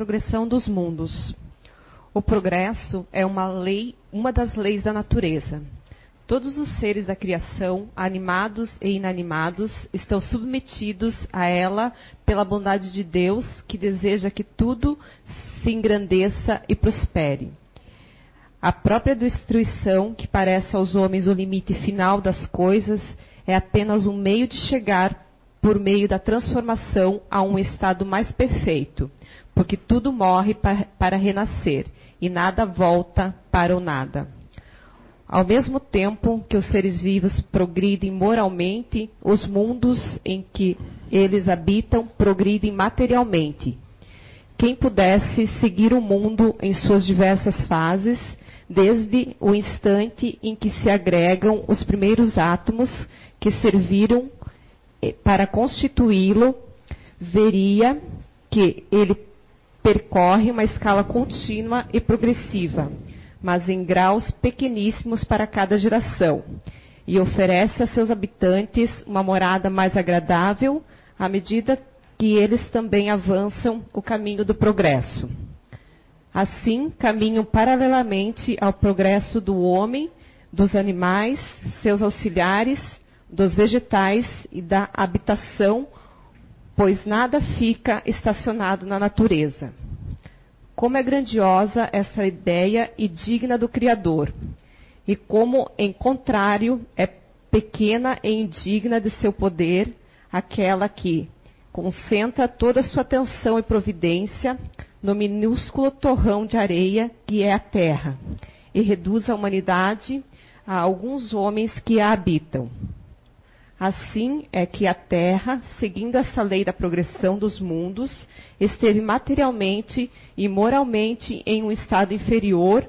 progressão dos mundos. O progresso é uma lei, uma das leis da natureza. Todos os seres da criação, animados e inanimados, estão submetidos a ela pela bondade de Deus, que deseja que tudo se engrandeça e prospere. A própria destruição, que parece aos homens o limite final das coisas, é apenas um meio de chegar por meio da transformação a um estado mais perfeito, porque tudo morre para renascer e nada volta para o nada. Ao mesmo tempo que os seres vivos progridem moralmente, os mundos em que eles habitam progridem materialmente. Quem pudesse seguir o mundo em suas diversas fases, desde o instante em que se agregam os primeiros átomos que serviram eh, para constituí-lo, veria que ele percorre uma escala contínua e progressiva, mas em graus pequeníssimos para cada geração, e oferece a seus habitantes uma morada mais agradável à medida que eles também avançam o caminho do progresso. Assim, caminham paralelamente ao progresso do homem, dos animais, seus auxiliares, dos vegetais e da habitação pois nada fica estacionado na natureza. Como é grandiosa essa ideia e digna do Criador, e como, em contrário, é pequena e indigna de seu poder aquela que concentra toda a sua atenção e providência no minúsculo torrão de areia que é a terra, e reduz a humanidade a alguns homens que a habitam. Assim é que a Terra, seguindo essa lei da progressão dos mundos, esteve materialmente e moralmente em um estado inferior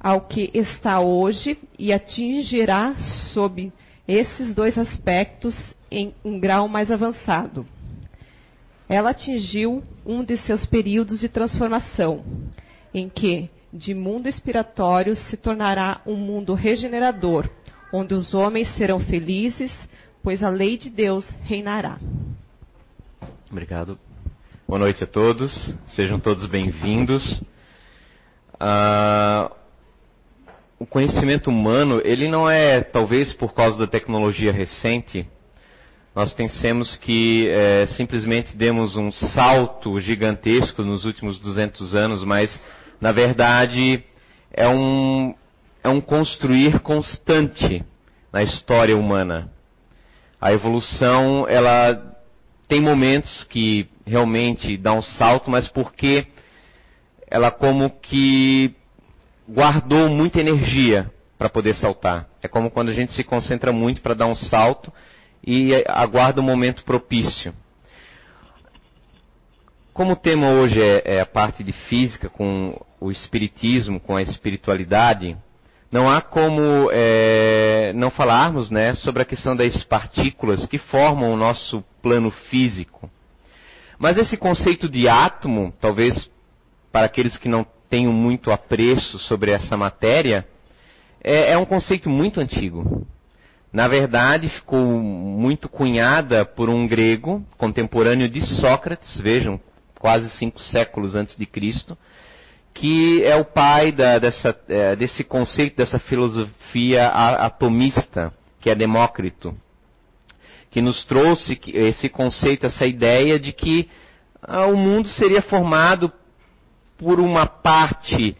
ao que está hoje e atingirá sob esses dois aspectos em um grau mais avançado. Ela atingiu um de seus períodos de transformação, em que de mundo expiratório se tornará um mundo regenerador, onde os homens serão felizes pois a lei de Deus reinará. Obrigado. Boa noite a todos, sejam todos bem-vindos. Ah, o conhecimento humano, ele não é, talvez por causa da tecnologia recente, nós pensemos que é, simplesmente demos um salto gigantesco nos últimos 200 anos, mas, na verdade, é um, é um construir constante na história humana. A evolução, ela tem momentos que realmente dá um salto, mas porque ela como que guardou muita energia para poder saltar. É como quando a gente se concentra muito para dar um salto e aguarda um momento propício. Como o tema hoje é, é a parte de física com o espiritismo, com a espiritualidade, não há como é, não falarmos né, sobre a questão das partículas que formam o nosso plano físico. Mas esse conceito de átomo, talvez para aqueles que não tenham muito apreço sobre essa matéria, é, é um conceito muito antigo. Na verdade, ficou muito cunhada por um grego contemporâneo de Sócrates, vejam, quase cinco séculos antes de Cristo, que é o pai da, dessa, é, desse conceito, dessa filosofia atomista, que é Demócrito, que nos trouxe esse conceito, essa ideia de que ah, o mundo seria formado por uma parte,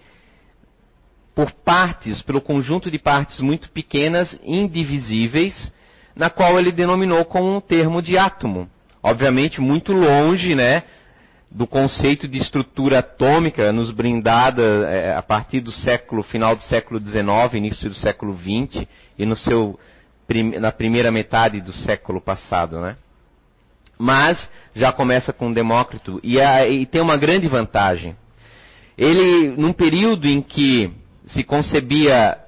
por partes, pelo conjunto de partes muito pequenas, indivisíveis, na qual ele denominou como um termo de átomo. Obviamente muito longe, né, do conceito de estrutura atômica nos brindada é, a partir do século final do século XIX, início do século XX e no seu na primeira metade do século passado, né? Mas já começa com Demócrito e, a, e tem uma grande vantagem. Ele, num período em que se concebia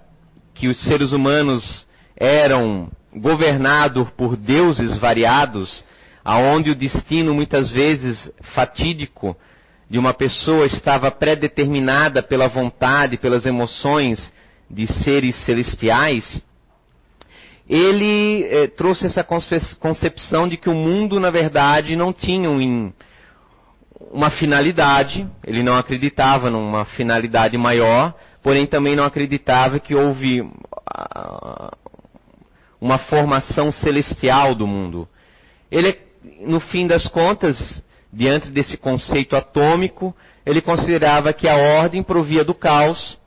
que os seres humanos eram governados por deuses variados, aonde o destino muitas vezes fatídico de uma pessoa estava predeterminada pela vontade, pelas emoções de seres celestiais, ele eh, trouxe essa concepção de que o mundo, na verdade, não tinha um, uma finalidade, ele não acreditava numa finalidade maior, porém também não acreditava que houve ah, uma formação celestial do mundo. Ele, no fim das contas, diante desse conceito atômico, ele considerava que a ordem provia do caos,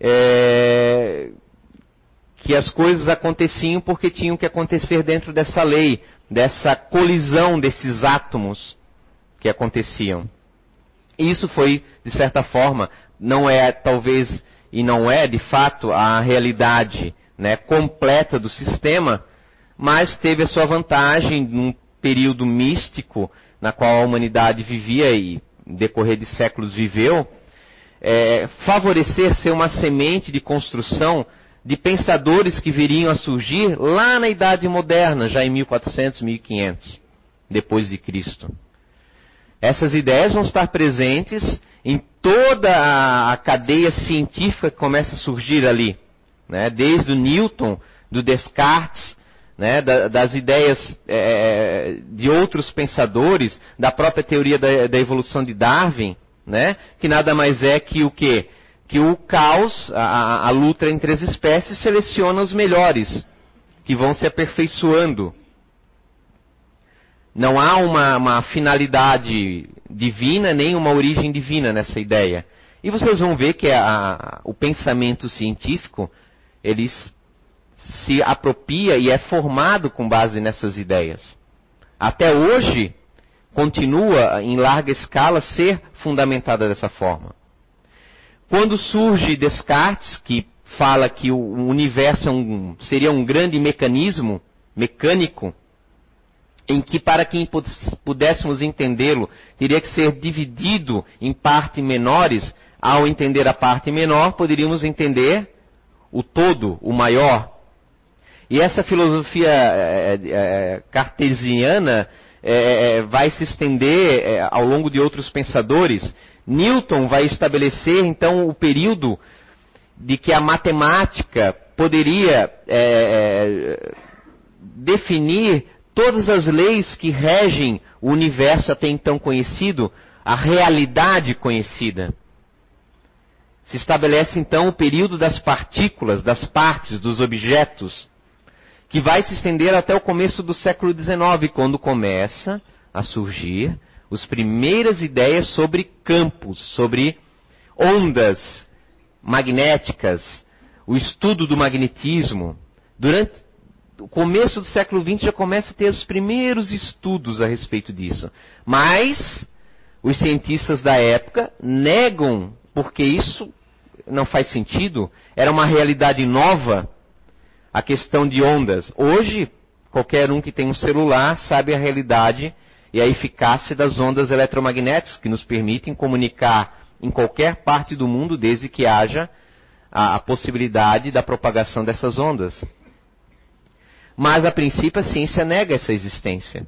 é, que as coisas aconteciam porque tinham que acontecer dentro dessa lei, dessa colisão desses átomos que aconteciam. E isso foi, de certa forma, não é talvez e não é de fato a realidade né, completa do sistema, mas teve a sua vantagem num período místico na qual a humanidade vivia e decorrer de séculos viveu, é, favorecer ser uma semente de construção de pensadores que viriam a surgir lá na Idade Moderna, já em 1400, 1500, depois de Cristo. Essas ideias vão estar presentes em toda a cadeia científica que começa a surgir ali, né? desde o Newton, do Descartes, né? das ideias é, de outros pensadores, da própria teoria da, da evolução de Darwin, né? que nada mais é que o quê? Que o caos, a, a luta entre as espécies, seleciona os melhores, que vão se aperfeiçoando não há uma, uma finalidade divina nem uma origem divina nessa ideia. E vocês vão ver que a, o pensamento científico ele se apropria e é formado com base nessas ideias. Até hoje continua em larga escala ser fundamentada dessa forma. Quando surge Descartes, que fala que o universo é um, seria um grande mecanismo mecânico, em que para que pudéssemos entendê-lo, teria que ser dividido em partes menores. Ao entender a parte menor, poderíamos entender o todo, o maior. E essa filosofia é, é, cartesiana é, vai se estender ao longo de outros pensadores. Newton vai estabelecer então o período de que a matemática poderia definir todas as leis que regem o universo até então conhecido, a realidade conhecida. Se estabelece então o período das partículas, das partes, dos objetos, que vai se estender até o começo do século XIX, quando começa a surgir as primeiras ideias sobre campos, sobre ondas magnéticas, o estudo do magnetismo. Durante o começo do século XX já começa a ter os primeiros estudos a respeito disso. Mas os cientistas da época negam, porque isso não faz sentido, era uma realidade nova, a questão de ondas. Hoje, qualquer um que tem um celular sabe a realidade e a eficácia das ondas eletromagnéticas que nos permitem comunicar em qualquer parte do mundo desde que haja a, a possibilidade da propagação dessas ondas. Mas a princípio a ciência nega essa existência.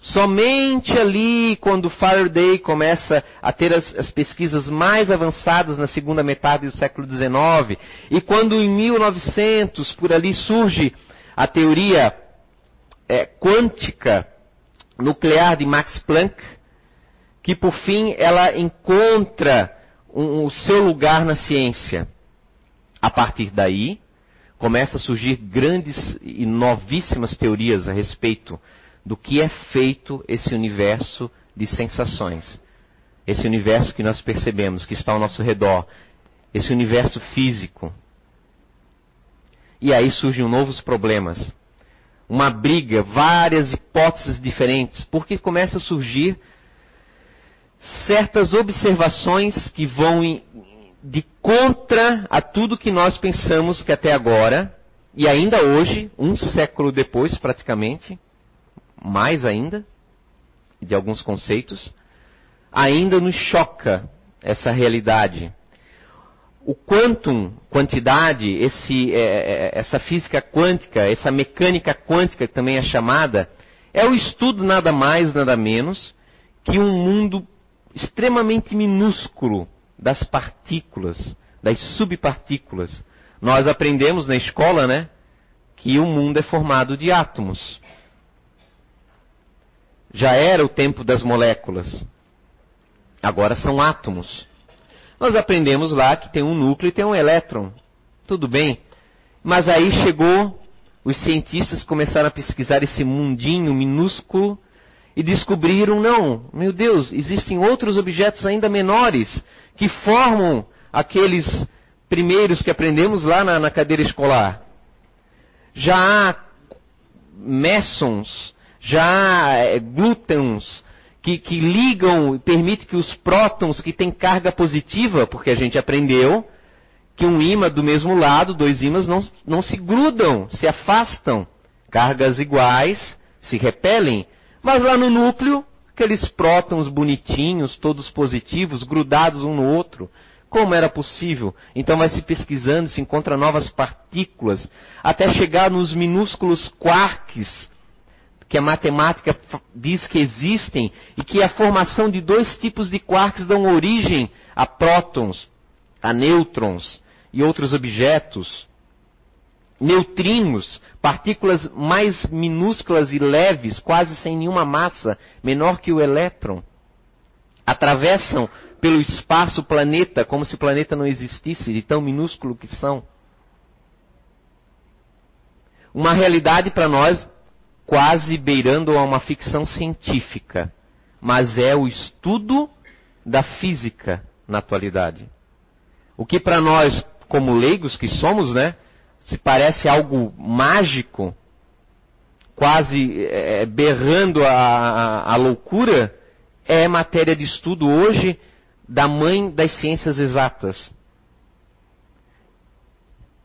Somente ali, quando Faraday começa a ter as, as, pesquisas mais avançadas na segunda metade do século XIX, e quando em 1900, por ali, surge a teoria é, quântica nuclear de Max Planck, que por fim ela encontra um, o seu lugar na ciência. A partir daí, começa a surgir grandes e novíssimas teorias a respeito do que é feito esse universo de sensações. Esse universo que nós percebemos, que está ao nosso redor. Esse universo físico. E aí surgem novos problemas. Uma briga, várias hipóteses diferentes, porque começa a surgir certas observações que vão de contra a tudo que nós pensamos que até agora, e ainda hoje, um século depois praticamente, mais ainda, de alguns conceitos, ainda nos choca essa realidade. O quantum, quantidade, esse, é, é, essa física quântica, essa mecânica quântica que também é chamada, é o estudo nada mais, nada menos que um mundo extremamente minúsculo das partículas, das subpartículas. Nós aprendemos na escola, né, que o mundo é formado de átomos. Já era o tempo das moléculas. Agora são átomos. Nós aprendemos lá que tem um núcleo e tem um elétron. Tudo bem. Mas aí chegou, os cientistas começaram a pesquisar esse mundinho minúsculo e descobriram, não, meu Deus, existem outros objetos ainda menores que formam aqueles primeiros que aprendemos lá na, na cadeira escolar. Já há messons, já é, que, que ligam e permite que os prótons que têm carga positiva, porque a gente aprendeu que um ímã do mesmo lado, dois ímãs não, não se grudam, se afastam. Cargas iguais se repelem. Mas lá no núcleo, aqueles prótons bonitinhos, todos positivos, grudados um no outro. Como era possível? Então vai se pesquisando, se encontra novas partículas, até chegar nos minúsculos quarks, que a matemática diz que existem, e que a formação de dois tipos de quarks dão origem a prótons, a nêutrons e outros objetos. Neutrinos, partículas mais minúsculas e leves, quase sem nenhuma massa, menor que o elétron, atravessam pelo espaço planeta como se o planeta não existisse, de tão minúsculo que são. Uma realidade para nós quase beirando a uma ficção científica, mas é o estudo da física na atualidade. O que para nós, como leigos que somos, né, se parece algo mágico, quase é, berrando a, a, a loucura, é matéria de estudo hoje da mãe das ciências exatas.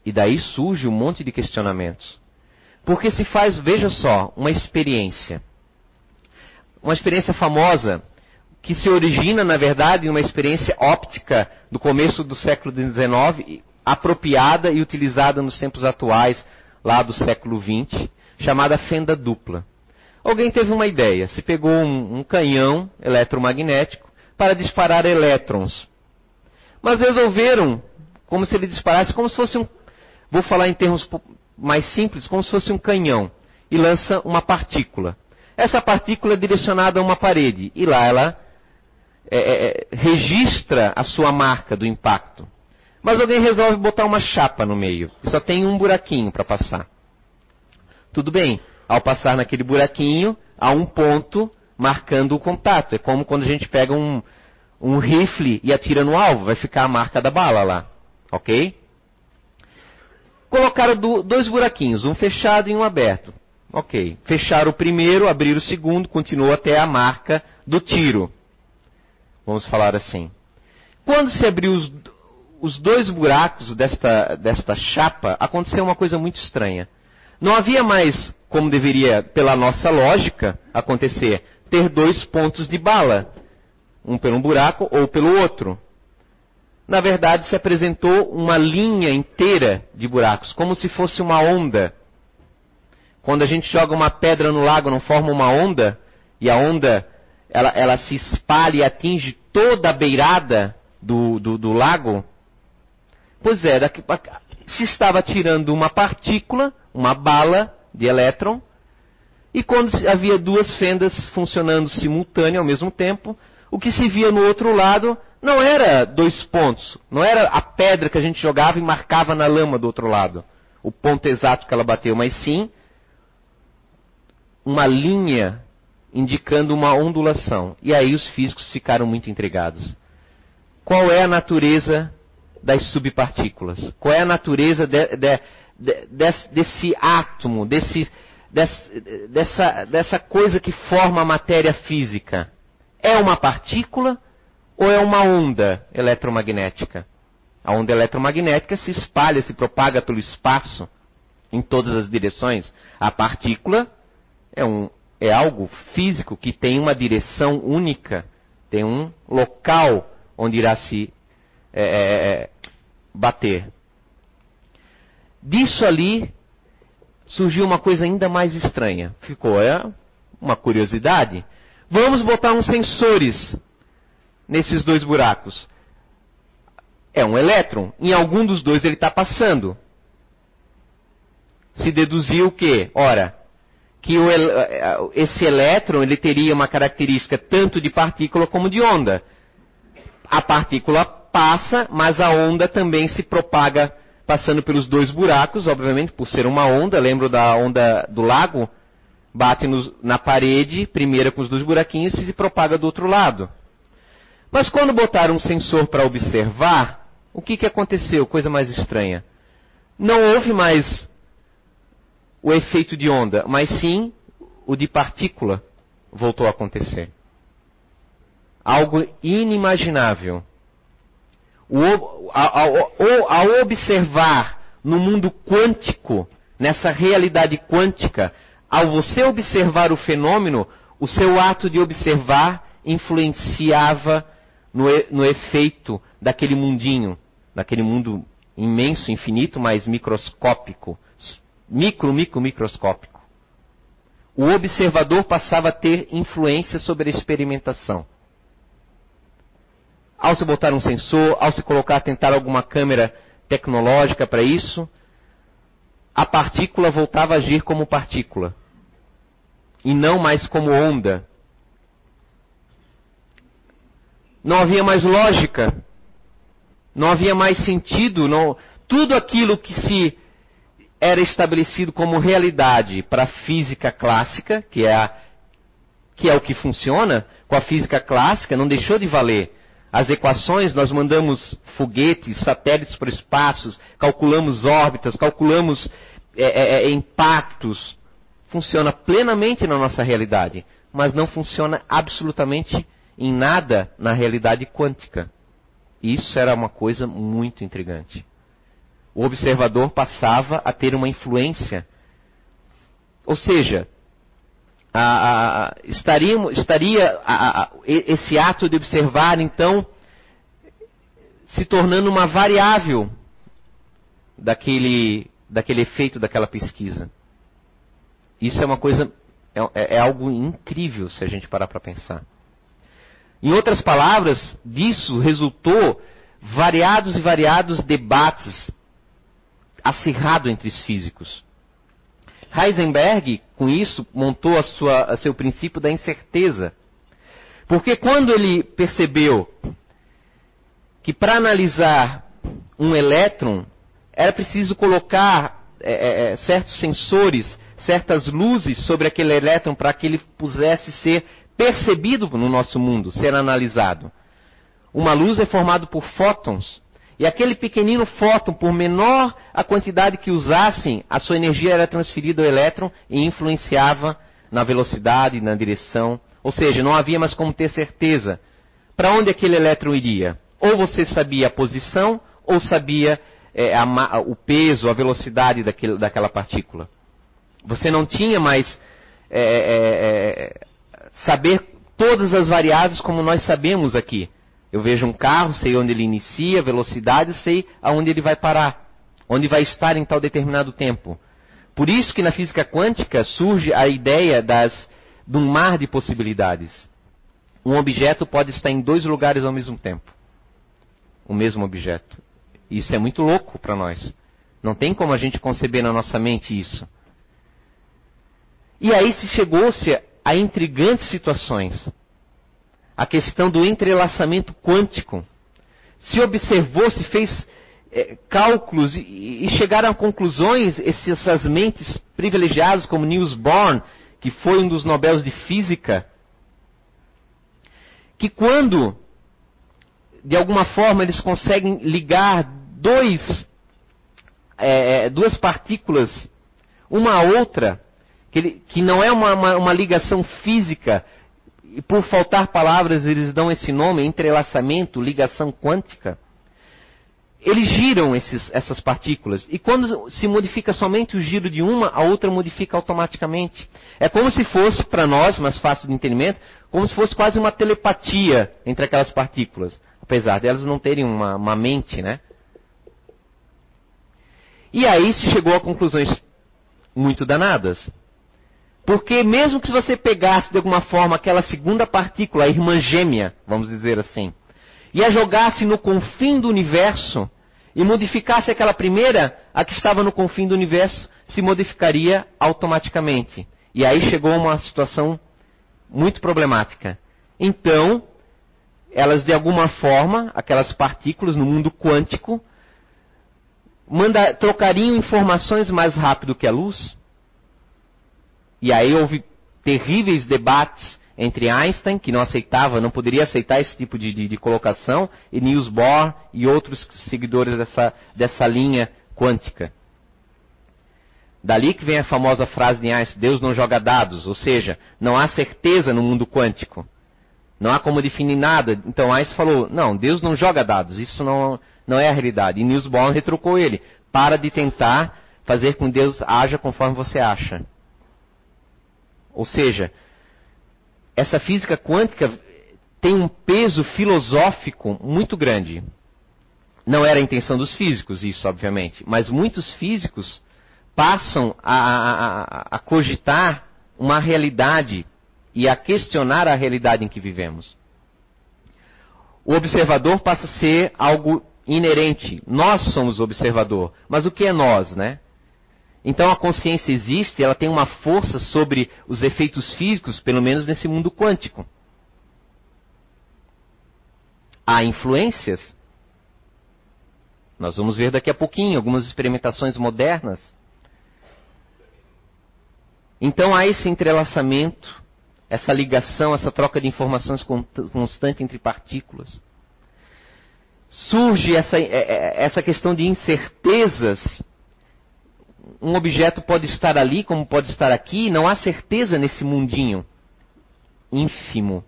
E daí surge um monte de questionamentos. Porque se faz, veja só, uma experiência. Uma experiência famosa, que se origina, na verdade, em uma experiência óptica do começo do século XIX, apropriada e utilizada nos tempos atuais, lá do século XX, chamada fenda dupla. Alguém teve uma ideia, se pegou um, um canhão eletromagnético para disparar elétrons. Mas resolveram, como se ele disparasse, como se fosse um. Vou falar em termos mais simples, como se fosse um canhão, e lança uma partícula. Essa partícula é direcionada a uma parede, e lá ela é, é, é, registra a sua marca do impacto. Mas alguém resolve botar uma chapa no meio, e só tem um buraquinho para passar. Tudo bem, ao passar naquele buraquinho, há um ponto marcando o contato. É como quando a gente pega um, um rifle e atira no alvo, vai ficar a marca da bala lá. Ok? Colocaram do, dois buraquinhos, um fechado e um aberto. Ok. Fecharam o primeiro, abriram o segundo, continuou até a marca do tiro. Vamos falar assim. Quando se abriu os, os dois buracos desta, desta chapa, aconteceu uma coisa muito estranha. Não havia mais, como deveria, pela nossa lógica, acontecer, ter dois pontos de bala. Um pelo um buraco ou pelo outro na verdade, se apresentou uma linha inteira de buracos, como se fosse uma onda. Quando a gente joga uma pedra no lago, não forma uma onda, e a onda ela, ela se espalha e atinge toda a beirada do, do, do lago? Pois é, daqui, se estava tirando uma partícula, uma bala de elétron, e quando havia duas fendas funcionando simultâneo ao mesmo tempo, o que se via no outro lado não era dois pontos, não era a pedra que a gente jogava e marcava na lama do outro lado, o ponto exato que ela bateu, mas sim uma linha indicando uma ondulação. E aí os físicos ficaram muito intrigados. Qual é a natureza das subpartículas? Qual é a natureza de, de, de, desse, desse, átomo, desse, dessa, dessa coisa que forma a matéria física? É uma partícula ou é uma onda eletromagnética? A onda eletromagnética se espalha, se propaga pelo espaço em todas as direções. A partícula é, um, é algo físico que tem uma direção única, tem um local onde irá se é, é, é bater. Disso ali surgiu uma coisa ainda mais estranha. Ficou é, uma curiosidade. Vamos botar uns sensores nesses dois buracos? É um elétron. Em algum dos dois ele está passando. Se deduziu o quê? Ora, que o, esse elétron ele teria uma característica tanto de partícula como de onda. a partícula passa, mas a onda também se propaga passando pelos dois buracos, obviamente, por ser uma onda. Lembro da onda do lago? Bate nos, na parede, primeira com os dois buraquinhos, e se propaga do outro lado. Mas quando botaram um sensor para observar, o que, que aconteceu? Coisa mais estranha. Não houve mais o efeito de onda, mas sim o de partícula voltou a acontecer. Algo inimaginável. O, ao, ao observar no mundo quântico, nessa realidade quântica, ao você observar o fenômeno, o seu ato de observar influenciava no, no efeito daquele mundinho, daquele mundo imenso, infinito, mas microscópico, micro, micro, microscópico. O observador passava a ter influência sobre a experimentação. Ao se botar um sensor, ao se colocar, tentar alguma câmera tecnológica para isso, a partícula voltava a agir como partícula e não mais como onda. Não havia mais lógica, não havia mais sentido, não, tudo aquilo que se era estabelecido como realidade para a física clássica, que é, a, que é o que funciona, com a física clássica, não deixou de valer. As equações, nós mandamos foguetes, satélites para o espaço, calculamos órbitas, calculamos é, é, é, impactos. Funciona plenamente na nossa realidade, mas não funciona absolutamente em nada na realidade quântica. Isso era uma coisa muito intrigante. O observador passava a ter uma influência. Ou seja, a, a, estaria, estaria a, esse ato de observar, então, se tornando uma variável daquele, daquele efeito daquela pesquisa. Isso é uma coisa, é, é, é algo incrível se a gente parar para pensar. Em outras palavras, disso resultou variados e variados debates acirrados entre os físicos. Heisenberg, com isso, montou a sua, a seu princípio da incerteza. Porque quando ele percebeu que para analisar um elétron era preciso colocar é, é, é, certos sensores, certas luzes sobre aquele elétron para que ele pudesse ser percebido no nosso mundo, ser analisado. Uma luz é formada por fótons. E aquele pequenino fóton, por menor a quantidade que usassem, a sua energia era transferida ao elétron e influenciava na velocidade, na direção. Ou seja, não havia mais como ter certeza para onde aquele elétron iria. Ou você sabia a posição, ou sabia é, a, o peso, a velocidade daquele, daquela partícula. Você não tinha mais é, é, é saber todas as variáveis como nós sabemos aqui. Eu vejo um carro, sei onde ele inicia, velocidade, sei aonde ele vai parar, onde vai estar em tal determinado tempo. Por isso que na física quântica surge a ideia das, de um mar de possibilidades. Um objeto pode estar em dois lugares ao mesmo tempo. O mesmo objeto. Isso é muito louco para nós. Não tem como a gente conceber na nossa mente isso. E aí se chegou-se a intrigantes situações. A questão do entrelaçamento quântico. Se observou, se fez é, cálculos e, e, chegaram a conclusões, esses, essas mentes privilegiadas como Niels Bohr, que foi um dos Nobéis de Física, que quando, de alguma forma, eles conseguem ligar dois, é, duas partículas uma a outra, que, ele, que não é uma, uma, uma ligação física, e por faltar palavras eles dão esse nome, entrelaçamento, ligação quântica. Eles giram esses, essas partículas. E quando se modifica somente o giro de uma, a outra modifica automaticamente. É como se fosse, para nós, mais fácil de entendimento, como se fosse quase uma telepatia entre aquelas partículas. Apesar delas não terem uma, uma mente, né? E aí se chegou a conclusões muito danadas. Porque mesmo que você pegasse de alguma forma aquela segunda partícula, a irmã gêmea, vamos dizer assim, e a jogasse no confim do universo, e modificasse aquela primeira, a que estava no confim do universo, se modificaria automaticamente. E aí chegou uma situação muito problemática. Então, elas de alguma forma, aquelas partículas no mundo quântico, manda, trocariam informações mais rápido que a luz? E aí houve terríveis debates entre Einstein, que não aceitava, não poderia aceitar esse tipo de, de, de colocação, e Niels Bohr e outros seguidores dessa, dessa linha quântica. Dali que vem a famosa frase de Einstein, Deus não joga dados, ou seja, não há certeza no mundo quântico. Não há como definir nada. Então Einstein falou, não, Deus não joga dados, isso não, não é a realidade. E Niels Bohr retrucou ele, para de tentar fazer com que Deus haja conforme você acha. Ou seja, essa física quântica tem um peso filosófico muito grande. Não era a intenção dos físicos, isso, obviamente, mas muitos físicos passam a, a, a, cogitar uma realidade e a questionar a realidade em que vivemos. O observador passa a ser algo inerente. Nós somos o observador. Mas o que é nós, né? Então a consciência existe, ela tem uma força sobre os efeitos físicos, pelo menos nesse mundo quântico. Há influências. Nós vamos ver daqui a pouquinho algumas experimentações modernas. Então há esse entrelaçamento, essa ligação, essa troca de informações constante entre partículas. Surge essa, é, é, essa questão de incertezas um objeto pode estar ali como pode estar aqui, não há certeza nesse mundinho ínfimo.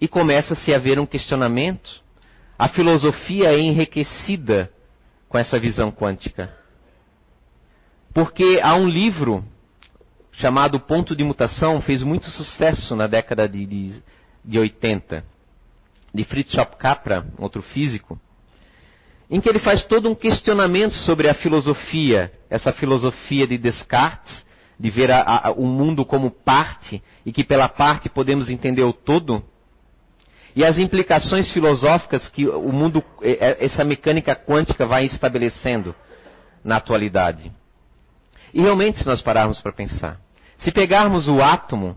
E começa-se a haver um questionamento. A filosofia é enriquecida com essa visão quântica. Porque há um livro chamado Ponto de Mutação, fez muito sucesso na década de, de, de 80, de Fritjof Capra, outro físico em que ele faz todo um questionamento sobre a filosofia, essa filosofia de Descartes, de ver a, a, o mundo como parte e que pela parte podemos entender o todo, e as implicações filosóficas que o mundo, essa mecânica quântica vai estabelecendo na atualidade. E realmente, se nós pararmos para pensar, se pegarmos o átomo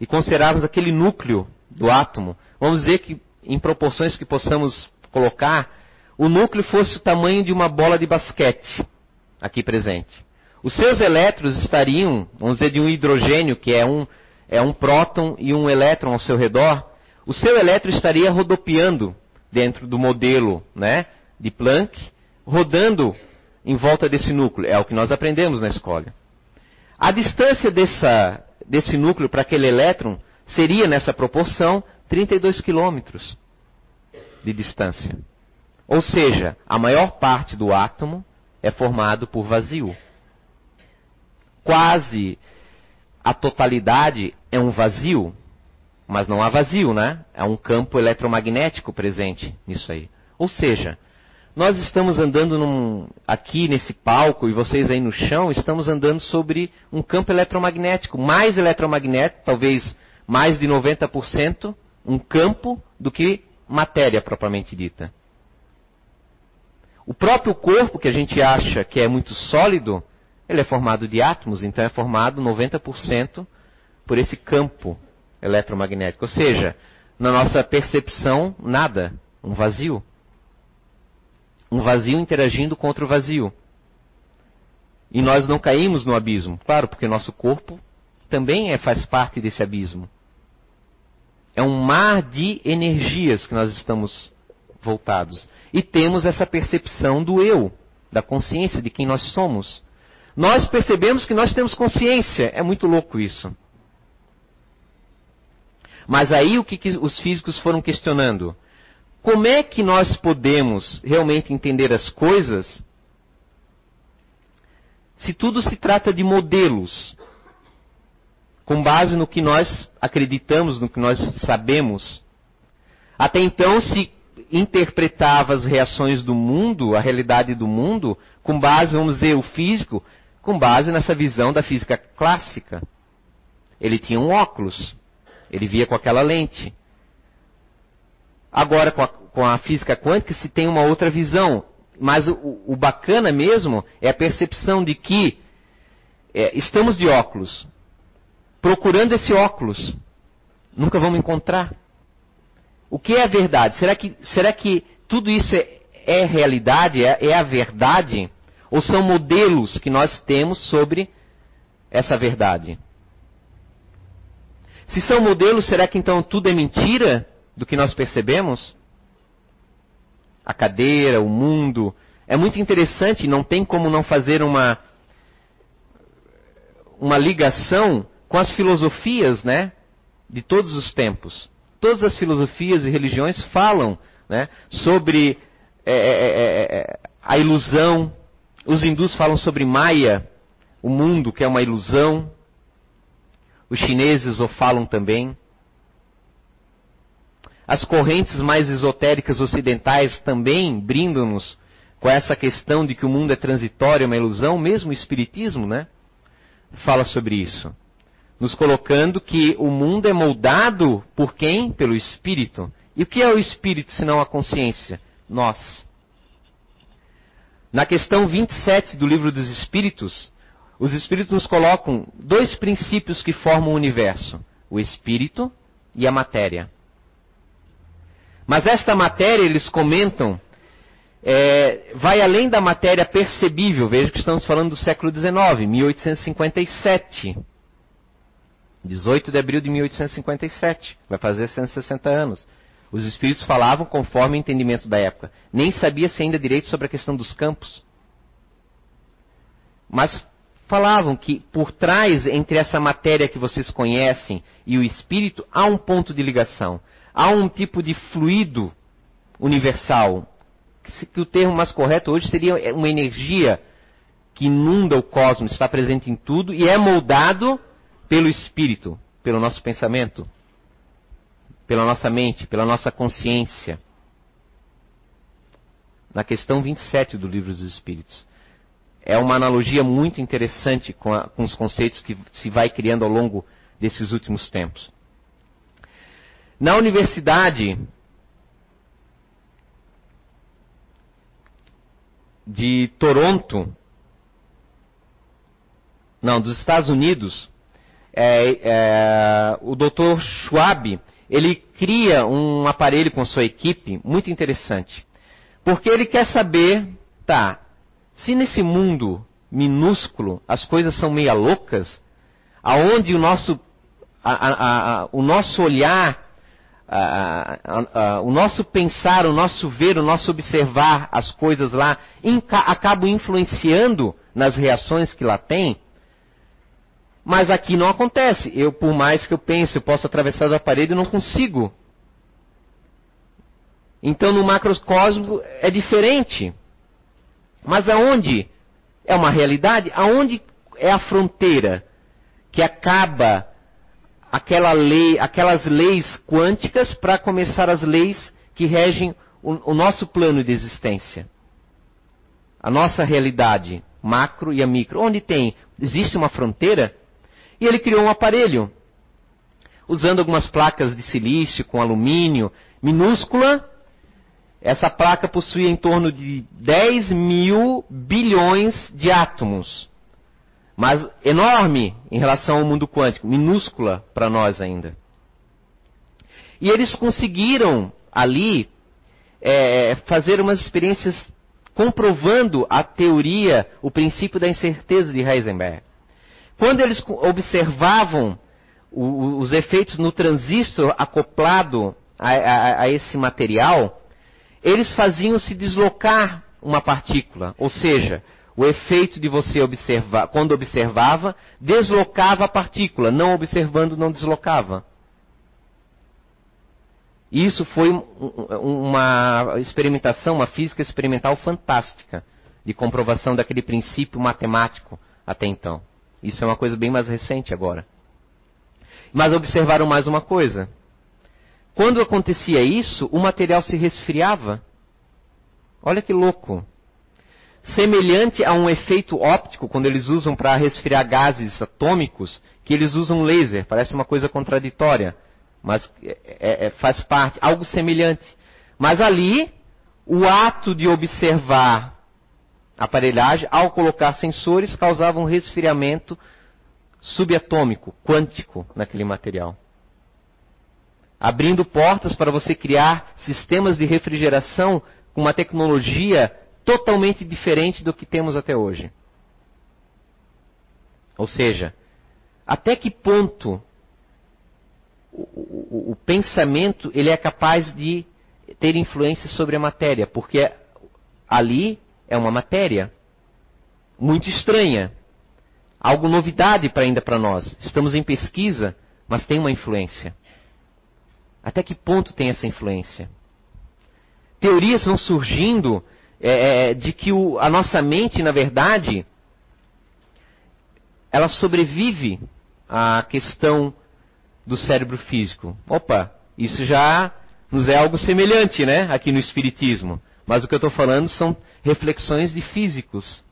e considerarmos aquele núcleo do átomo, vamos dizer que em proporções que possamos colocar, o núcleo fosse o tamanho de uma bola de basquete, aqui presente. Os seus elétrons estariam, vamos dizer, de um hidrogênio, que é um, é um próton e um elétron ao seu redor, o seu elétron estaria rodopiando dentro do modelo né, de Planck, rodando em volta desse núcleo. É o que nós aprendemos na escola. A distância dessa, desse núcleo para aquele elétron seria, nessa proporção, 32 quilômetros de distância. Ou seja, a maior parte do átomo é formado por vazio. Quase a totalidade é um vazio, mas não há vazio, né? É um campo eletromagnético presente nisso aí. Ou seja, nós estamos andando num, aqui nesse palco e vocês aí no chão, estamos andando sobre um campo eletromagnético, mais eletromagnético, talvez mais de 90%, um campo do que matéria propriamente dita. O próprio corpo, que a gente acha que é muito sólido, ele é formado de átomos, então é formado 90% por esse campo eletromagnético. Ou seja, na nossa percepção, nada, um vazio. Um vazio interagindo com outro vazio. E nós não caímos no abismo, claro, porque nosso corpo também é, faz parte desse abismo. É um mar de energias que nós estamos voltados. E temos essa percepção do eu, da consciência de quem nós somos. Nós percebemos que nós temos consciência. É muito louco isso. Mas aí o que, que os físicos foram questionando? Como é que nós podemos realmente entender as coisas se tudo se trata de modelos, com base no que nós acreditamos, no que nós sabemos? Até então se interpretava as reações do mundo, a realidade do mundo, com base, vamos dizer, o físico, com base nessa visão da física clássica. Ele tinha um óculos, ele via com aquela lente. Agora, com a, com a física quântica, se tem uma outra visão. Mas o, o bacana mesmo é a percepção de que é, estamos de óculos, procurando esse óculos. Nunca vamos encontrar. O que é a verdade? Será que, será que tudo isso é, é realidade? É, é a verdade? Ou são modelos que nós temos sobre essa verdade? Se são modelos, será que então tudo é mentira do que nós percebemos? A cadeira, o mundo. É muito interessante, não tem como não fazer uma, uma ligação com as filosofias, né? De todos os tempos. Todas as filosofias e religiões falam né, sobre é, é, é, é a ilusão. Os hindus falam sobre Maya, o mundo que é uma ilusão. Os chineses o falam também. As correntes mais esotéricas ocidentais também brindam-nos com essa questão de que o mundo é transitório, é uma ilusão, mesmo o espiritismo, né? Fala sobre isso. Nos colocando que o mundo é moldado por quem? Pelo espírito. E o que é o espírito senão a consciência? Nós. Na questão 27 do livro dos Espíritos, os espíritos nos colocam dois princípios que formam o universo: o espírito e a matéria. Mas esta matéria, eles comentam, é, vai além da matéria percebível. Veja que estamos falando do século XIX, 1857. 18 de abril de 1857. Vai fazer 160 anos. Os espíritos falavam conforme o entendimento da época. Nem sabia-se ainda direito sobre a questão dos campos. Mas falavam que por trás, entre essa matéria que vocês conhecem e o espírito, há um ponto de ligação. Há um tipo de fluido universal. Que o termo mais correto hoje seria uma energia que inunda o cosmos, está presente em tudo e é moldado pelo espírito, pelo nosso pensamento, pela nossa mente, pela nossa consciência. Na questão 27 do Livro dos Espíritos é uma analogia muito interessante com, a, com, os conceitos que se vai criando ao longo desses últimos tempos. Na universidade de Toronto, não, dos Estados Unidos, é, é, o Dr. Schwab, ele cria um aparelho com sua equipe muito interessante. Porque ele quer saber, tá, se nesse mundo minúsculo as coisas são meia loucas, aonde o nosso, a, a, a, o nosso olhar, o nosso pensar, o nosso ver, o nosso observar as coisas lá acabam influenciando nas reações que lá tem, mas aqui não acontece. Eu, por mais que eu pense, eu posso atravessar a parede e não consigo. Então no macrocosmo é diferente. Mas aonde é uma realidade? Aonde é a fronteira que acaba aquela lei, aquelas leis quânticas para começar as leis que regem o, o nosso plano de existência? A nossa realidade, macro e a micro. Onde tem? Existe uma fronteira? E ele criou um aparelho, usando algumas placas de silício com alumínio, minúscula, essa placa possuía em torno de 10 mil bilhões de átomos. Mas enorme em relação ao mundo quântico, minúscula para nós ainda. E eles conseguiram ali é, fazer umas experiências comprovando a teoria, o princípio da incerteza de Heisenberg. Quando eles observavam os efeitos no transistor acoplado a, a, a esse material, eles faziam se deslocar uma partícula, ou seja, o efeito de você observar, quando observava, deslocava a partícula, não observando, não deslocava. Isso foi uma experimentação, uma física experimental fantástica, de comprovação daquele princípio matemático até então. Isso é uma coisa bem mais recente agora. Mas observaram mais uma coisa. Quando acontecia isso, o material se resfriava. Olha que louco. Semelhante a um efeito óptico, quando eles usam para resfriar gases atômicos, que eles usam laser. Parece uma coisa contraditória, mas é, é, é, faz parte, algo semelhante. Mas ali, o ato de observar aparelhagem, ao colocar sensores, causava um resfriamento subatômico, quântico, naquele material. abrindo portas para você criar sistemas de refrigeração com uma tecnologia totalmente diferente do que temos até hoje. Ou seja, até que ponto o, o, o, pensamento ele é capaz de ter influência sobre a matéria, porque ali é uma matéria muito estranha, algo novidade ainda para nós. Estamos em pesquisa, mas tem uma influência. Até que ponto tem essa influência? Teorias vão surgindo é, é, de que o, a nossa mente, na verdade, ela sobrevive à questão do cérebro físico. Opa, isso já nos é algo semelhante, né? Aqui no Espiritismo. Mas o que eu estou falando são reflexões de físicos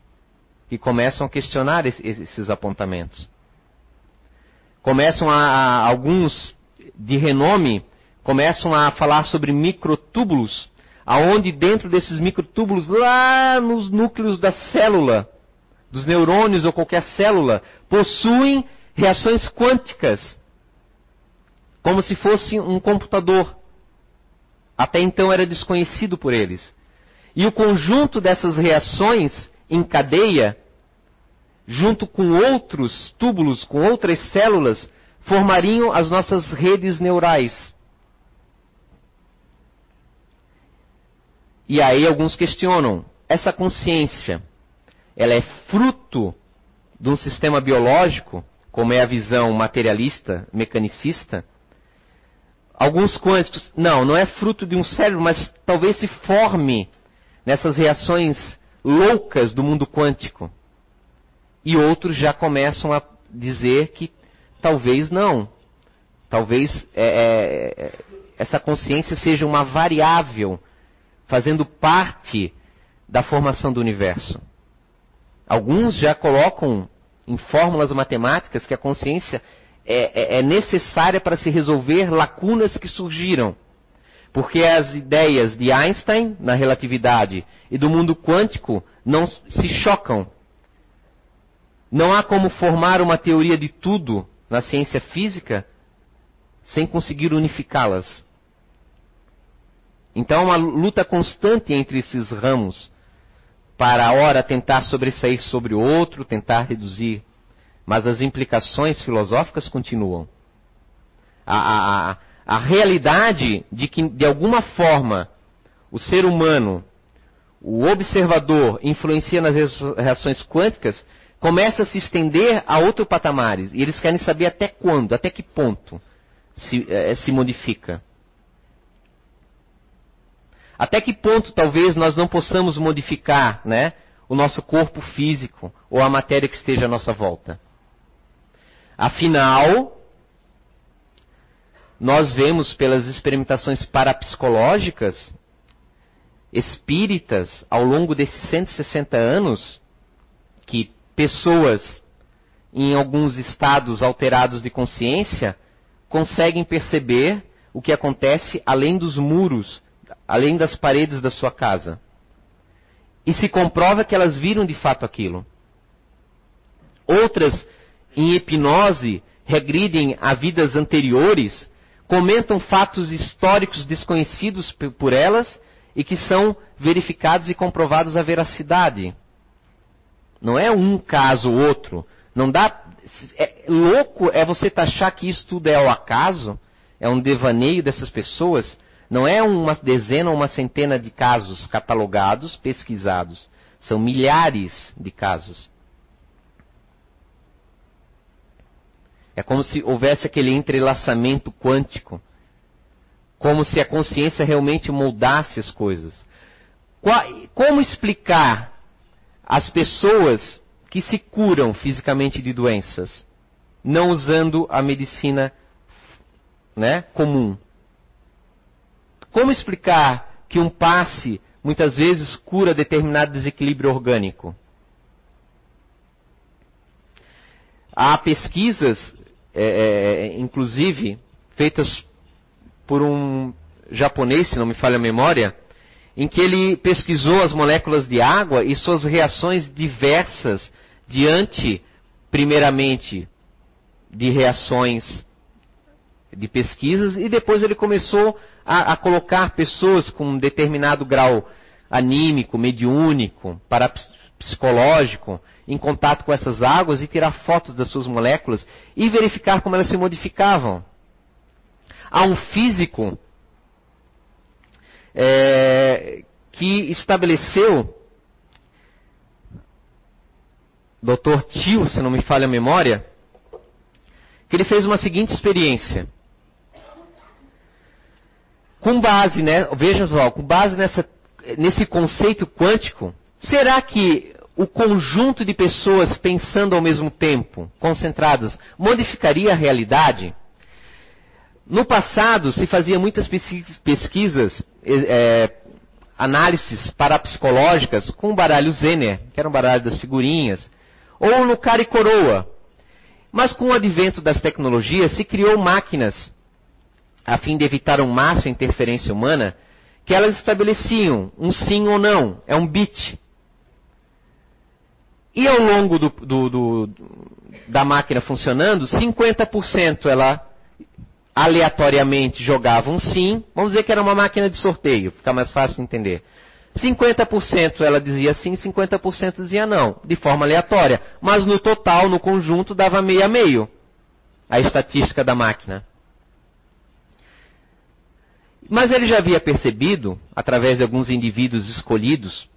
que começam a questionar esses apontamentos. Começam a, a alguns de renome começam a falar sobre microtúbulos, aonde dentro desses microtúbulos, lá nos núcleos da célula, dos neurônios ou qualquer célula, possuem reações quânticas, como se fosse um computador. Até então era desconhecido por eles. E o conjunto dessas reações em cadeia, junto com outros túbulos, com outras células, formariam as nossas redes neurais. E aí alguns questionam: essa consciência, ela é fruto de um sistema biológico, como é a visão materialista, mecanicista? Alguns quânticos, não, não é fruto de um cérebro, mas talvez se forme nessas reações loucas do mundo quântico. E outros já começam a dizer que talvez não. Talvez é, é, é essa consciência seja uma variável fazendo parte da formação do universo. Alguns já colocam em fórmulas matemáticas que a consciência é, é, é necessária para se resolver lacunas que surgiram. Porque as ideias de Einstein na relatividade e do mundo quântico não se chocam. Não há como formar uma teoria de tudo na ciência física sem conseguir unificá-las. Então, uma luta constante entre esses ramos para, a hora, tentar sobressair sobre o outro, tentar reduzir. Mas as implicações filosóficas continuam. A, a realidade de que, de alguma forma, o ser humano, o observador, influencia nas reações quânticas, começa a se estender a outros patamares. E eles querem saber até quando, até que ponto se, eh, se modifica. Até que ponto talvez nós não possamos modificar, né, o nosso corpo físico ou a matéria que esteja à nossa volta? Afinal, nós vemos pelas experimentações parapsicológicas espíritas ao longo desses 160 anos que pessoas em alguns estados alterados de consciência conseguem perceber o que acontece além dos muros além das paredes da sua casa. E se comprova que elas viram de fato aquilo. Outras, em hipnose, regridem a vidas anteriores, comentam fatos históricos desconhecidos por elas e que são verificados e comprovados a veracidade. Não é um caso ou outro. Não dá. É, louco é você taxar que isso tudo é ao acaso, é um devaneio dessas pessoas. Não é uma dezena ou uma centena de casos catalogados, pesquisados. São milhares de casos. É como se houvesse aquele entrelaçamento quântico. Como se a consciência realmente moldasse as coisas. Como explicar as pessoas que se curam fisicamente de doenças, não usando a medicina né, comum? Como explicar que um passe muitas vezes cura determinado desequilíbrio orgânico? Há pesquisas, é, é, inclusive, feitas por um japonês, se não me falha a memória, em que ele pesquisou as moléculas de água e suas reações diversas diante, primeiramente, de reações de pesquisas e depois ele começou a, a colocar pessoas com um determinado grau anímico, mediúnico, parapsicológico, em contato com essas águas e tirar fotos das suas moléculas e verificar como elas se modificavam. Há um físico é, que estabeleceu, Dr. Tio, se não me falha a memória, que ele fez uma seguinte experiência. Com base, né, vejam só, com base nessa, nesse conceito quântico, será que o conjunto de pessoas pensando ao mesmo tempo, concentradas, modificaria a realidade? No passado, se fazia muitas pesquisas, é, análises parapsicológicas com o baralho Zener, que era um baralho das figurinhas, ou no cara e coroa. Mas com o advento das tecnologias, se criou máquinas, a fim de evitar ao máximo a interferência humana, que elas estabeleciam um sim ou não, é um bit. E ao longo do, do, do, da máquina funcionando, 50% ela aleatoriamente jogava um sim, vamos dizer que era uma máquina de sorteio, fica mais fácil de entender. 50% ela dizia sim, 50% dizia não, de forma aleatória. Mas no total, no conjunto, dava meio a meio a estatística da máquina. Mas ele já havia percebido, através de alguns indivíduos escolhidos,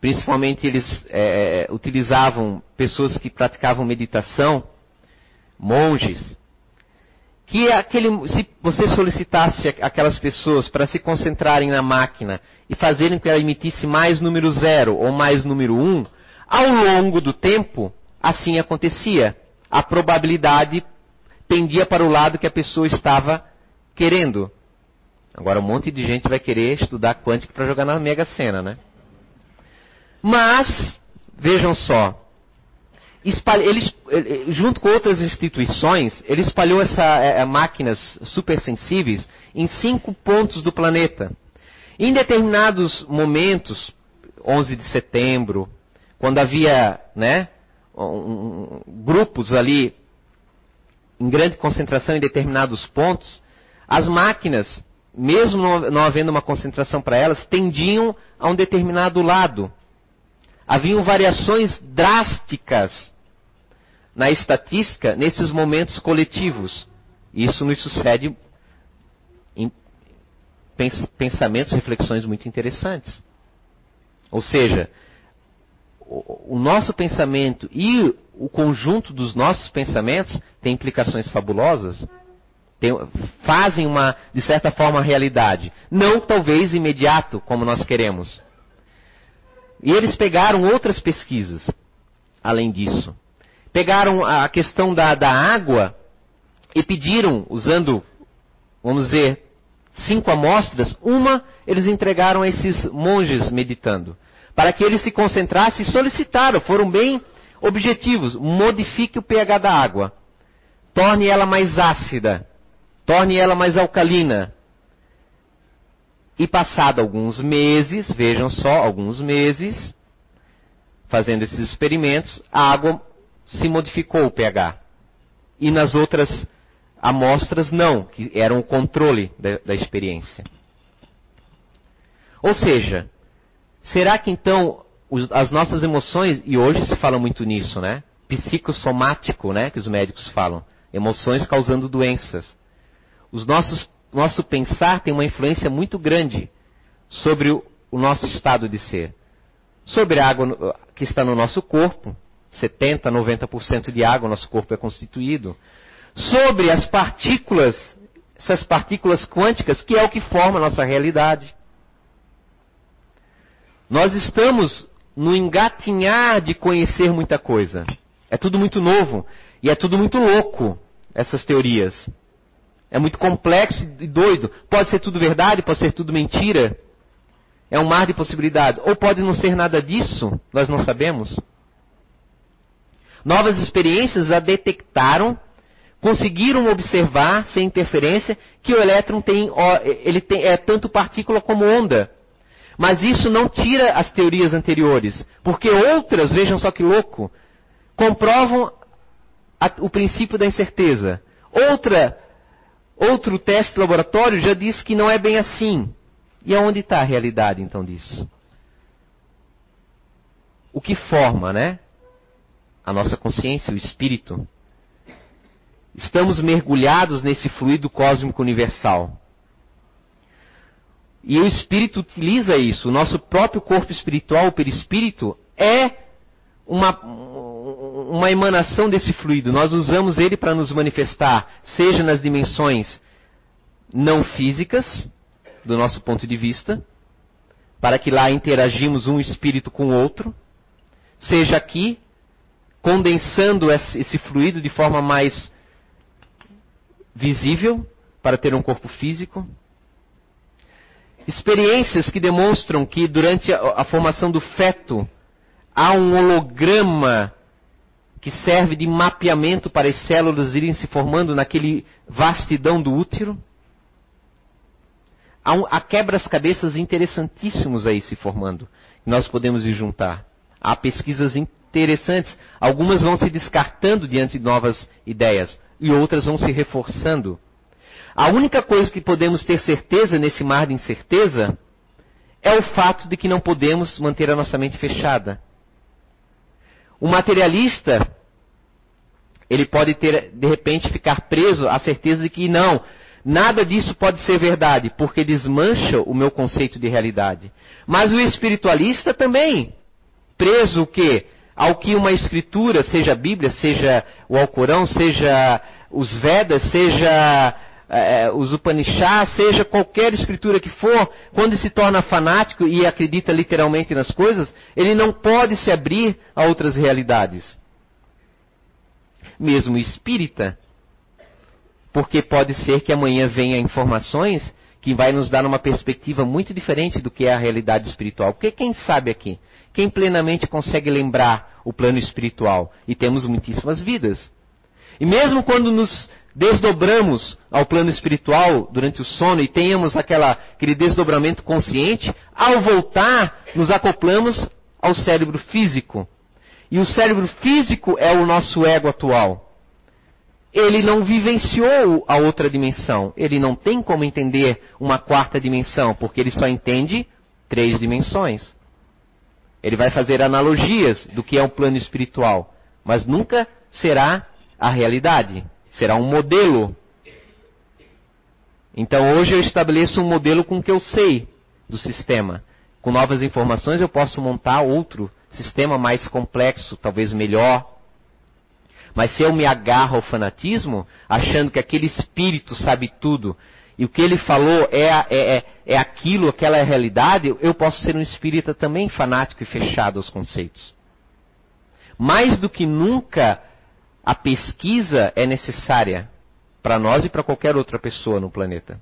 principalmente eles é, utilizavam pessoas que praticavam meditação, monges, que aquele, se você solicitasse aquelas pessoas para se concentrarem na máquina e fazerem com que ela emitisse mais número zero ou mais número um, ao longo do tempo, assim acontecia. A probabilidade pendia para o lado que a pessoa estava querendo. Agora um monte de gente vai querer estudar quântica para jogar na Mega Sena, né? Mas, vejam só, ele, junto com outras instituições, ele espalhou essas é, é, máquinas supersensíveis em cinco pontos do planeta. Em determinados momentos, 11 de setembro, quando havia né, um, grupos ali em grande concentração em determinados pontos, as máquinas, mesmo não havendo uma concentração para elas, tendiam a um determinado lado haviam variações drásticas na estatística nesses momentos coletivos. Isso nos sucede em pensamentos, reflexões muito interessantes. Ou seja, o nosso pensamento e o conjunto dos nossos pensamentos tem implicações fabulosas, tem, fazem uma, de certa forma, realidade. Não talvez imediato, como nós queremos. E eles pegaram outras pesquisas, além disso. Pegaram a questão da, da água e pediram, usando, vamos dizer, cinco amostras, uma eles entregaram a esses monges meditando, para que eles se concentrassem e solicitaram, foram bem objetivos, modifique o pH da água, torne ela mais ácida, torne ela mais alcalina, e passado alguns meses, vejam só, alguns meses, fazendo esses experimentos, a água se modificou o pH. E nas outras amostras não, que eram o controle da, da experiência. Ou seja, será que então os, as nossas emoções, e hoje se fala muito nisso, né? Psicossomático, né? Que os médicos falam. Emoções causando doenças. Os nossos nosso pensar tem uma influência muito grande sobre o, o nosso estado de ser. Sobre a água que está no nosso corpo, 70, 90% de água nosso corpo é constituído. Sobre as partículas, essas partículas quânticas, que é o que forma a nossa realidade. Nós estamos no engatinhar de conhecer muita coisa. É tudo muito novo e é tudo muito louco, essas teorias. É muito complexo e doido. Pode ser tudo verdade, pode ser tudo mentira. É um mar de possibilidades. Ou pode não ser nada disso, nós não sabemos. Novas experiências a detectaram, conseguiram observar, sem interferência, que o elétron tem, ele tem, é tanto partícula como onda. Mas isso não tira as teorias anteriores, porque outras, vejam só que louco, comprovam a, o princípio da incerteza. Outra outro teste laboratório já diz que não é bem assim. E aonde está a realidade então disso? O que forma, né? A nossa consciência, o espírito. Estamos mergulhados nesse fluido cósmico universal. E o espírito utiliza isso. O nosso próprio corpo espiritual, o perispírito, é uma, uma emanação desse fluido. Nós usamos ele para nos manifestar, seja nas dimensões não físicas, do nosso ponto de vista, para que lá interagimos um espírito com o outro, seja aqui, condensando esse fluido de forma mais visível, para ter um corpo físico. Experiências que demonstram que durante a, a formação do feto há um holograma que serve de mapeamento para as células irem se formando naquele vastidão do útero. Há, um, há quebras-cabeças interessantíssimos aí se formando, que nós podemos ir juntar. Há pesquisas interessantes, algumas vão se descartando diante de novas ideias, e outras vão se reforçando. A única coisa que podemos ter certeza nesse mar de incerteza é o fato de que não podemos manter a nossa mente fechada. O materialista, ele pode ter, de repente, ficar preso à certeza de que não, nada disso pode ser verdade, porque desmancha o meu conceito de realidade. Mas o espiritualista também, preso o quê? Ao que uma escritura, seja a Bíblia, seja o Alcorão, seja os Vedas, seja é, os Upanishads, seja qualquer escritura que for, quando se torna fanático e acredita literalmente nas coisas, ele não pode se abrir a outras realidades. Mesmo espírita, porque pode ser que amanhã venha informações que vai nos dar uma perspectiva muito diferente do que é a realidade espiritual. Porque quem sabe aqui? Quem plenamente consegue lembrar o plano espiritual? E temos muitíssimas vidas. E mesmo quando nos desdobramos ao plano espiritual durante o sono e tenhamos aquela, aquele desdobramento consciente, ao voltar, nos acoplamos ao cérebro físico. E o cérebro físico é o nosso ego atual. Ele não vivenciou a outra dimensão. Ele não tem como entender uma quarta dimensão, porque ele só entende três dimensões. Ele vai fazer analogias do que é um plano espiritual, mas nunca será a realidade será um modelo. Então hoje eu estabeleço um modelo com o que eu sei do sistema. Com novas informações eu posso montar outro sistema mais complexo, talvez melhor. Mas se eu me agarro ao fanatismo, achando que aquele espírito sabe tudo, e o que ele falou é, é, é, é aquilo, aquela é a realidade, eu posso ser um espírita também fanático e fechado aos conceitos. Mais do que nunca, a pesquisa é necessária para nós e para qualquer outra pessoa no planeta.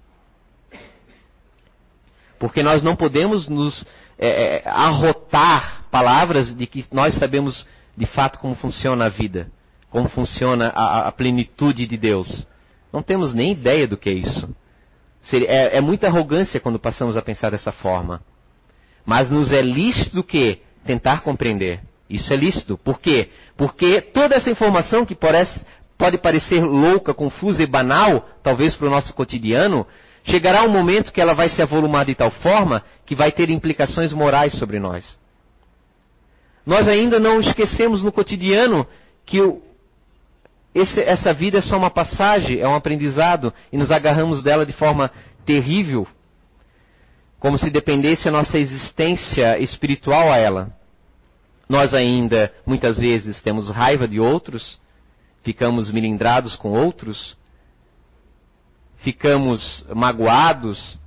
Porque nós não podemos nos é, é, arrotar palavras de que nós sabemos de fato como funciona a vida, como funciona a, a plenitude de Deus. Não temos nem ideia do que é isso. É, é, muita arrogância quando passamos a pensar dessa forma. Mas nos é lícito que tentar compreender. Isso é lícito. Por quê? Porque toda essa informação que parece, pode parecer louca, confusa e banal, talvez para o nosso cotidiano, chegará um momento que ela vai se avolumar de tal forma que vai ter implicações morais sobre nós. Nós ainda não esquecemos no cotidiano que o, esse, essa vida é só uma passagem, é um aprendizado, e nos agarramos dela de forma terrível, como se dependesse a nossa existência espiritual a ela. Nós ainda, muitas vezes, temos raiva de outros, ficamos milindrados com outros, ficamos magoados,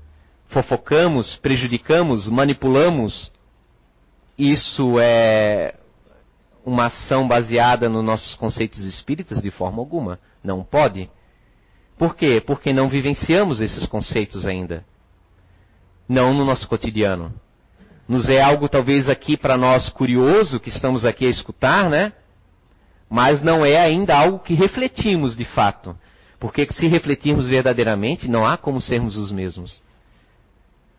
fofocamos, prejudicamos, manipulamos. Isso é uma ação baseada nos nossos conceitos espíritas de forma alguma. Não pode. Por quê? Porque não vivenciamos esses conceitos ainda. Não no nosso cotidiano nos é algo talvez aqui para nós curioso, que estamos aqui a escutar, né? Mas não é ainda algo que refletimos de fato. Porque se refletirmos verdadeiramente, não há como sermos os mesmos.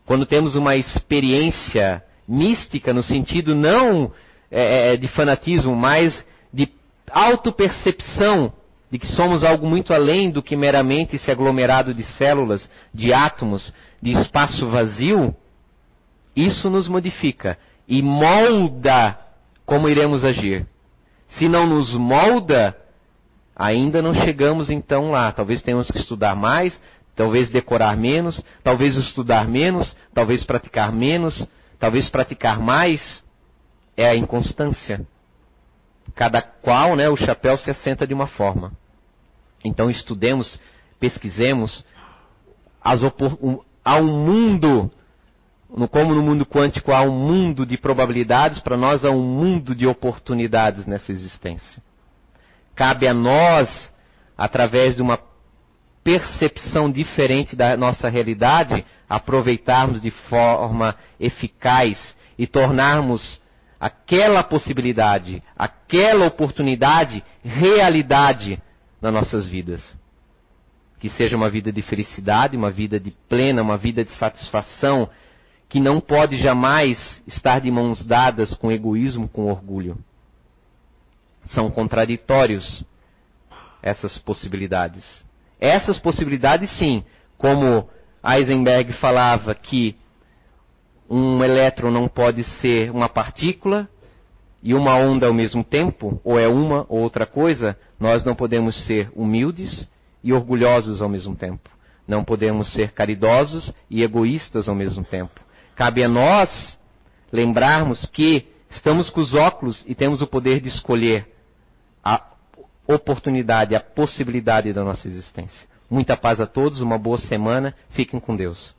Quando temos uma experiência mística, no sentido não é, é de fanatismo, mas de autopercepção de que somos algo muito além do que meramente esse aglomerado de células, de átomos, de espaço vazio, isso nos modifica e molda como iremos agir. Se não nos molda, ainda não chegamos então lá. Talvez tenhamos que estudar mais, talvez decorar menos, talvez estudar menos, talvez praticar menos, talvez praticar mais. É a inconstância. Cada qual, né, o chapéu se assenta de uma forma. Então estudemos, pesquisemos, as um mundo, como no mundo quântico há um mundo de probabilidades, para nós há um mundo de oportunidades nessa existência. Cabe a nós, através de uma percepção diferente da nossa realidade, aproveitarmos de forma eficaz e tornarmos aquela possibilidade, aquela oportunidade, realidade nas nossas vidas. Que seja uma vida de felicidade, uma vida de plena, uma vida de satisfação, que não pode jamais estar de mãos dadas com egoísmo, com orgulho. São contraditórios essas possibilidades. Essas possibilidades, sim, como Heisenberg falava que um elétron não pode ser uma partícula e uma onda ao mesmo tempo, ou é uma ou outra coisa, nós não podemos ser humildes e orgulhosos ao mesmo tempo. Não podemos ser caridosos e egoístas ao mesmo tempo. Cabe a nós lembrarmos que estamos com os óculos e temos o poder de escolher a oportunidade, a possibilidade da nossa existência. Muita paz a todos, uma boa semana, fiquem com Deus.